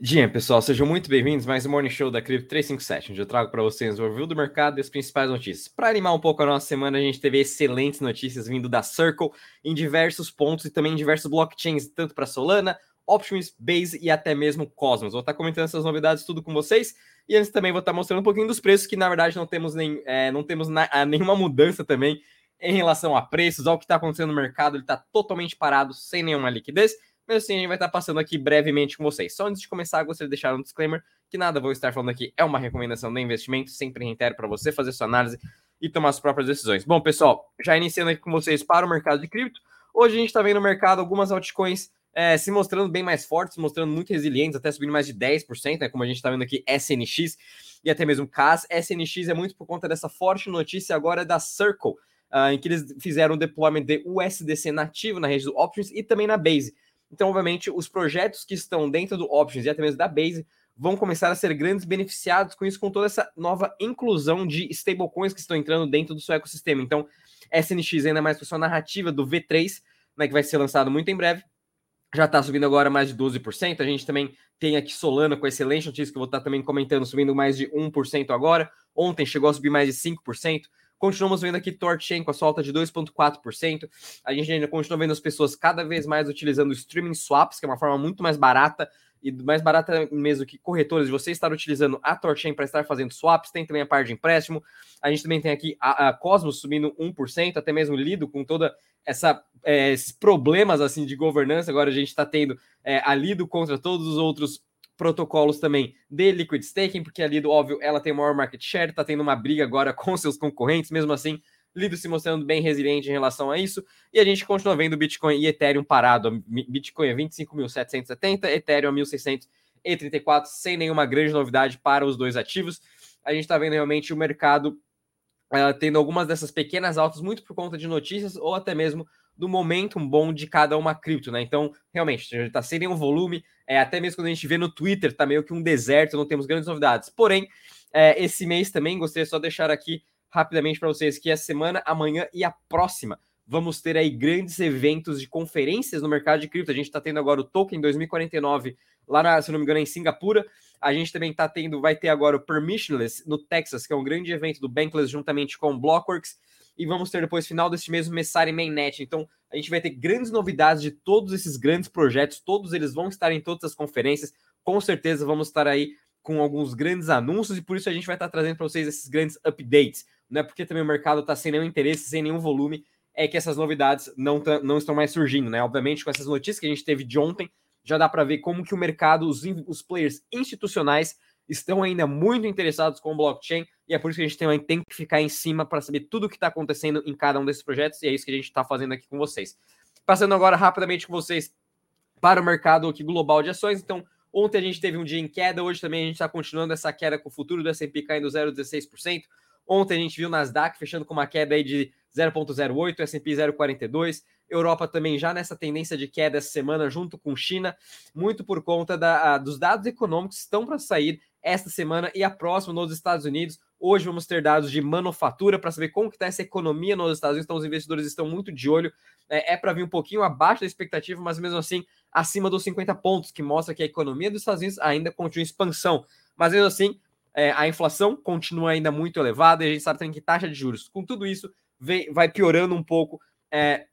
Dia, pessoal, sejam muito bem-vindos mais um Morning Show da Cripto 357, onde eu trago para vocês o overview do mercado e as principais notícias. Para animar um pouco a nossa semana, a gente teve excelentes notícias vindo da Circle em diversos pontos e também em diversos blockchains, tanto para Solana, Optimus, Base e até mesmo Cosmos. Vou estar comentando essas novidades tudo com vocês e antes também vou estar mostrando um pouquinho dos preços, que na verdade não temos, nem, é, não temos na, nenhuma mudança também em relação a preços, ao que está acontecendo no mercado, ele está totalmente parado, sem nenhuma liquidez. Mas assim, a gente vai estar passando aqui brevemente com vocês. Só antes de começar, gostaria de deixar um disclaimer que nada vou estar falando aqui é uma recomendação de investimento, sempre reitero para você fazer sua análise e tomar suas próprias decisões. Bom, pessoal, já iniciando aqui com vocês para o mercado de cripto. Hoje a gente está vendo no mercado algumas altcoins é, se mostrando bem mais fortes, se mostrando muito resilientes, até subindo mais de 10%, né, como a gente está vendo aqui, SNX e até mesmo CAS. SNX é muito por conta dessa forte notícia agora da Circle, uh, em que eles fizeram o deployment de USDC nativo na rede do Options e também na Base. Então, obviamente, os projetos que estão dentro do Options e até mesmo da Base vão começar a ser grandes beneficiados com isso, com toda essa nova inclusão de stablecoins que estão entrando dentro do seu ecossistema. Então, SNX ainda mais com sua narrativa do V3, né, que vai ser lançado muito em breve, já está subindo agora mais de 12%. A gente também tem aqui Solana com excelente notícia que eu vou estar também comentando, subindo mais de 1% agora. Ontem chegou a subir mais de 5%. Continuamos vendo aqui Torchain com a alta de 2,4%. A gente ainda continua vendo as pessoas cada vez mais utilizando streaming swaps, que é uma forma muito mais barata e mais barata mesmo que corretores você estar utilizando a Torchain para estar fazendo swaps. Tem também a parte de empréstimo. A gente também tem aqui a, a Cosmos subindo 1%, até mesmo Lido com toda essa é, esses problemas assim de governança. Agora a gente está tendo é, a Lido contra todos os outros protocolos também de liquid staking, porque a Lido, óbvio, ela tem maior market share, está tendo uma briga agora com seus concorrentes, mesmo assim, Lido se mostrando bem resiliente em relação a isso, e a gente continua vendo Bitcoin e Ethereum parado. Bitcoin é 25.770, Ethereum é 1.634, sem nenhuma grande novidade para os dois ativos. A gente está vendo realmente o mercado uh, tendo algumas dessas pequenas altas, muito por conta de notícias ou até mesmo do momentum bom de cada uma cripto, né? Então, realmente, está sem nenhum volume, é, até mesmo quando a gente vê no Twitter, tá meio que um deserto, não temos grandes novidades. Porém, é, esse mês também, gostaria só de deixar aqui rapidamente para vocês que a semana, amanhã e a próxima vamos ter aí grandes eventos de conferências no mercado de cripto. A gente está tendo agora o Token 2049 lá, na, se não me engano, em Singapura. A gente também está tendo, vai ter agora o Permissionless no Texas, que é um grande evento do Bankless juntamente com o Blockworks e vamos ter depois, final deste mês, o Messari Mainnet. Então, a gente vai ter grandes novidades de todos esses grandes projetos, todos eles vão estar em todas as conferências. Com certeza vamos estar aí com alguns grandes anúncios e por isso a gente vai estar trazendo para vocês esses grandes updates. Não é porque também o mercado está sem nenhum interesse, sem nenhum volume, é que essas novidades não, não estão mais surgindo, né? Obviamente, com essas notícias que a gente teve de ontem, já dá para ver como que o mercado, os, os players institucionais estão ainda muito interessados com o blockchain e é por isso que a gente tem, que ficar em cima para saber tudo o que está acontecendo em cada um desses projetos e é isso que a gente está fazendo aqui com vocês. Passando agora rapidamente com vocês para o mercado aqui global de ações. Então, ontem a gente teve um dia em queda, hoje também a gente está continuando essa queda com o futuro do S&P caindo 0,16%. Ontem a gente viu o Nasdaq fechando com uma queda aí de 0,08, S&P 0,42. Europa também já nessa tendência de queda essa semana, junto com China, muito por conta da, dos dados econômicos que estão para sair esta semana e a próxima nos Estados Unidos. Hoje vamos ter dados de manufatura para saber como está essa economia nos Estados Unidos. Então os investidores estão muito de olho. É, é para vir um pouquinho abaixo da expectativa, mas mesmo assim acima dos 50 pontos, que mostra que a economia dos Estados Unidos ainda continua em expansão. Mas mesmo assim, é, a inflação continua ainda muito elevada e a gente sabe também que taxa de juros, com tudo isso, vem, vai piorando um pouco é,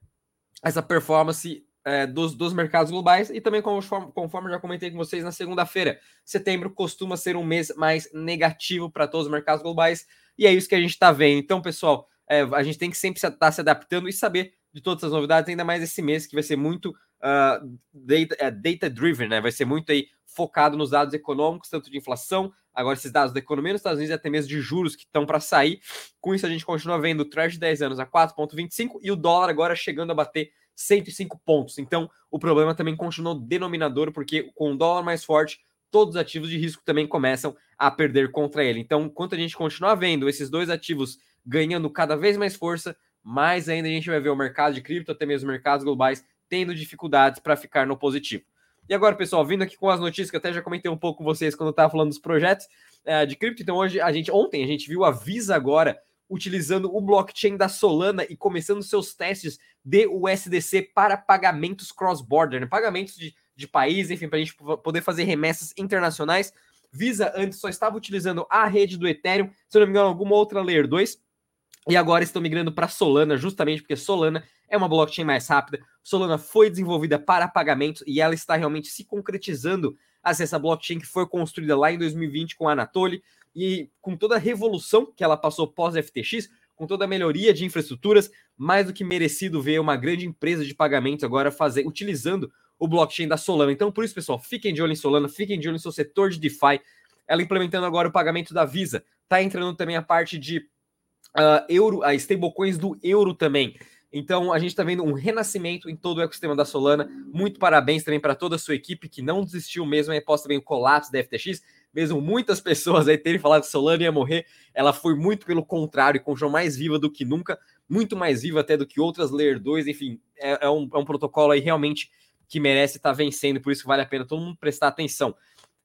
essa performance é, dos, dos mercados globais e também, conforme, conforme já comentei com vocês na segunda-feira, setembro costuma ser um mês mais negativo para todos os mercados globais e é isso que a gente está vendo. Então, pessoal, é, a gente tem que sempre estar tá se adaptando e saber de todas as novidades, ainda mais esse mês que vai ser muito uh, data, uh, data né? Vai ser muito aí focado nos dados econômicos, tanto de inflação, agora esses dados da economia nos Estados Unidos e até mesmo de juros que estão para sair. Com isso, a gente continua vendo o Treasury de 10 anos a 4,25 e o dólar agora chegando a bater 105 pontos. Então, o problema também continua denominador, porque com o dólar mais forte, todos os ativos de risco também começam a perder contra ele. Então, enquanto a gente continuar vendo esses dois ativos ganhando cada vez mais força, mais ainda a gente vai ver o mercado de cripto, até mesmo mercados globais, tendo dificuldades para ficar no positivo. E agora, pessoal, vindo aqui com as notícias que até já comentei um pouco com vocês quando eu estava falando dos projetos é, de cripto. Então, hoje, a gente, ontem, a gente viu a Visa agora utilizando o blockchain da Solana e começando seus testes de USDC para pagamentos cross-border, né? pagamentos de de país, enfim, para a gente poder fazer remessas internacionais. Visa antes só estava utilizando a rede do Ethereum, se eu não me engano, alguma outra Layer 2. E agora estão migrando para Solana, justamente porque Solana é uma blockchain mais rápida. Solana foi desenvolvida para pagamentos e ela está realmente se concretizando essa blockchain que foi construída lá em 2020 com a Anatoly e com toda a revolução que ela passou pós-FTX, com toda a melhoria de infraestruturas, mais do que merecido ver uma grande empresa de pagamentos agora fazer, utilizando o blockchain da Solana. Então, por isso, pessoal, fiquem de olho em Solana, fiquem de olho no seu setor de DeFi. Ela implementando agora o pagamento da Visa. Tá entrando também a parte de uh, euro, a stablecoins do euro também. Então, a gente está vendo um renascimento em todo o ecossistema da Solana. Muito parabéns também para toda a sua equipe que não desistiu mesmo após também o colapso da FTX. Mesmo muitas pessoas aí terem falado que Solana ia morrer, ela foi muito pelo contrário, continuou mais viva do que nunca, muito mais viva até do que outras Layer 2. Enfim, é, é, um, é um protocolo aí realmente que merece estar tá vencendo, por isso vale a pena todo mundo prestar atenção.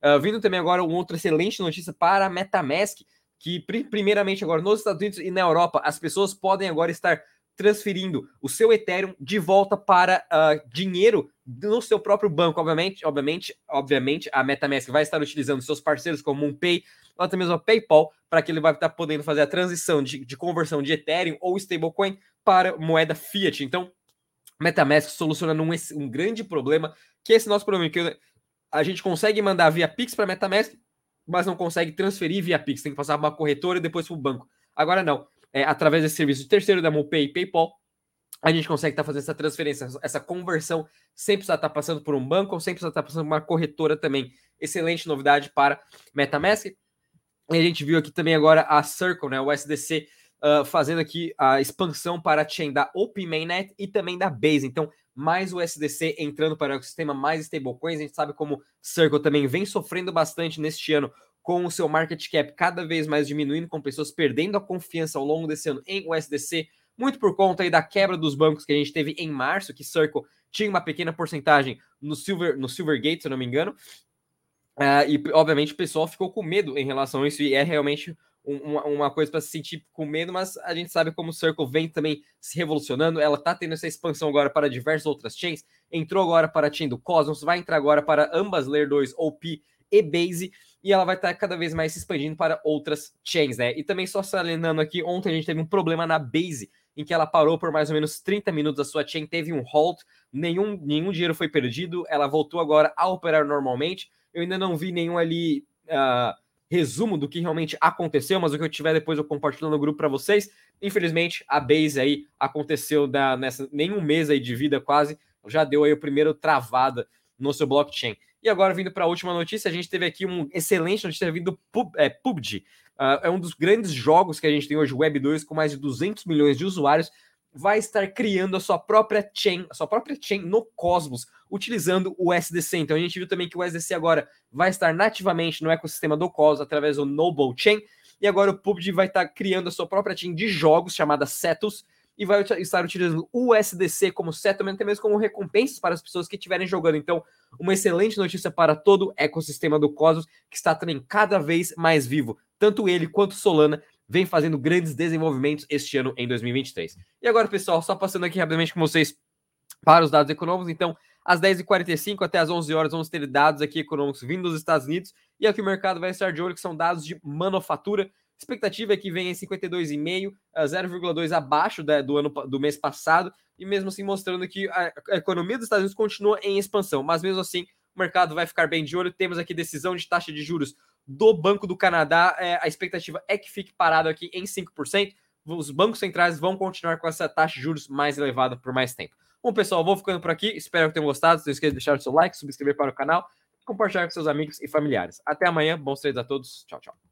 Uh, vindo também agora uma outra excelente notícia para a MetaMask, que primeiramente agora nos Estados Unidos e na Europa as pessoas podem agora estar transferindo o seu Ethereum de volta para uh, dinheiro no seu próprio banco, obviamente, obviamente, obviamente a MetaMask vai estar utilizando seus parceiros como MoonPay, ou até mesmo a PayPal, para que ele vai estar podendo fazer a transição de, de conversão de Ethereum ou stablecoin para moeda fiat. Então, MetaMask solucionando um, um grande problema, que é esse nosso problema, que a gente consegue mandar via Pix para MetaMask, mas não consegue transferir via Pix, tem que passar uma corretora e depois para o banco. Agora não, é, através desse serviço de terceiro da MoPay e PayPal, a gente consegue estar tá fazendo essa transferência, essa conversão, sem precisar estar tá passando por um banco ou sem precisar estar tá passando por uma corretora também. Excelente novidade para MetaMask. E a gente viu aqui também agora a Circle, né, o SDC, uh, fazendo aqui a expansão para a chain da OpenMainnet e também da Base. Então, mais o SDC entrando para o ecossistema, mais stablecoins. A gente sabe como Circle também vem sofrendo bastante neste ano com o seu market cap cada vez mais diminuindo, com pessoas perdendo a confiança ao longo desse ano em USDC, muito por conta aí da quebra dos bancos que a gente teve em março, que Circle tinha uma pequena porcentagem no Silver, no Silvergate, se eu não me engano. Uh, e obviamente o pessoal ficou com medo em relação a isso, e é realmente uma, uma coisa para se sentir com medo, mas a gente sabe como o Circle vem também se revolucionando. Ela está tendo essa expansão agora para diversas outras chains. Entrou agora para a chain do Cosmos, vai entrar agora para ambas Layer 2, OP e Base, e ela vai estar tá cada vez mais se expandindo para outras chains, né? E também só salientando aqui, ontem a gente teve um problema na Base, em que ela parou por mais ou menos 30 minutos a sua chain, teve um halt, nenhum, nenhum dinheiro foi perdido, ela voltou agora a operar normalmente. Eu ainda não vi nenhum ali. Uh, resumo do que realmente aconteceu, mas o que eu tiver depois eu compartilho no grupo para vocês. Infelizmente, a base aí aconteceu da, nessa nenhum mês aí de vida quase, já deu aí o primeiro travada no seu blockchain. E agora, vindo para a última notícia, a gente teve aqui um excelente notícia vindo do é, PUBG. Uh, é um dos grandes jogos que a gente tem hoje, Web 2, com mais de 200 milhões de usuários vai estar criando a sua própria chain, a sua própria chain no Cosmos, utilizando o SDC. Então a gente viu também que o SDC agora vai estar nativamente no ecossistema do Cosmos através do Noble Chain, e agora o PUBG vai estar criando a sua própria chain de jogos chamada Cetus e vai estar utilizando o USDC como settlement, até mesmo como recompensas para as pessoas que estiverem jogando. Então, uma excelente notícia para todo o ecossistema do Cosmos, que está também cada vez mais vivo. Tanto ele quanto Solana vem fazendo grandes desenvolvimentos este ano em 2023. E agora, pessoal, só passando aqui rapidamente com vocês para os dados econômicos. Então, às 10h45 até às 11 horas vamos ter dados aqui econômicos vindo dos Estados Unidos. E aqui o mercado vai estar de olho, que são dados de manufatura. Expectativa é que venha em 52,5, 0,2 abaixo do ano do mês passado, e mesmo assim mostrando que a, a economia dos Estados Unidos continua em expansão. Mas mesmo assim, o mercado vai ficar bem de olho. Temos aqui decisão de taxa de juros do Banco do Canadá. É, a expectativa é que fique parado aqui em 5%. Os bancos centrais vão continuar com essa taxa de juros mais elevada por mais tempo. Bom, pessoal, vou ficando por aqui. Espero que tenham gostado. Não esqueça de deixar o seu like, subscrever para o canal, compartilhar com seus amigos e familiares. Até amanhã. Bons treinos a todos. Tchau, tchau.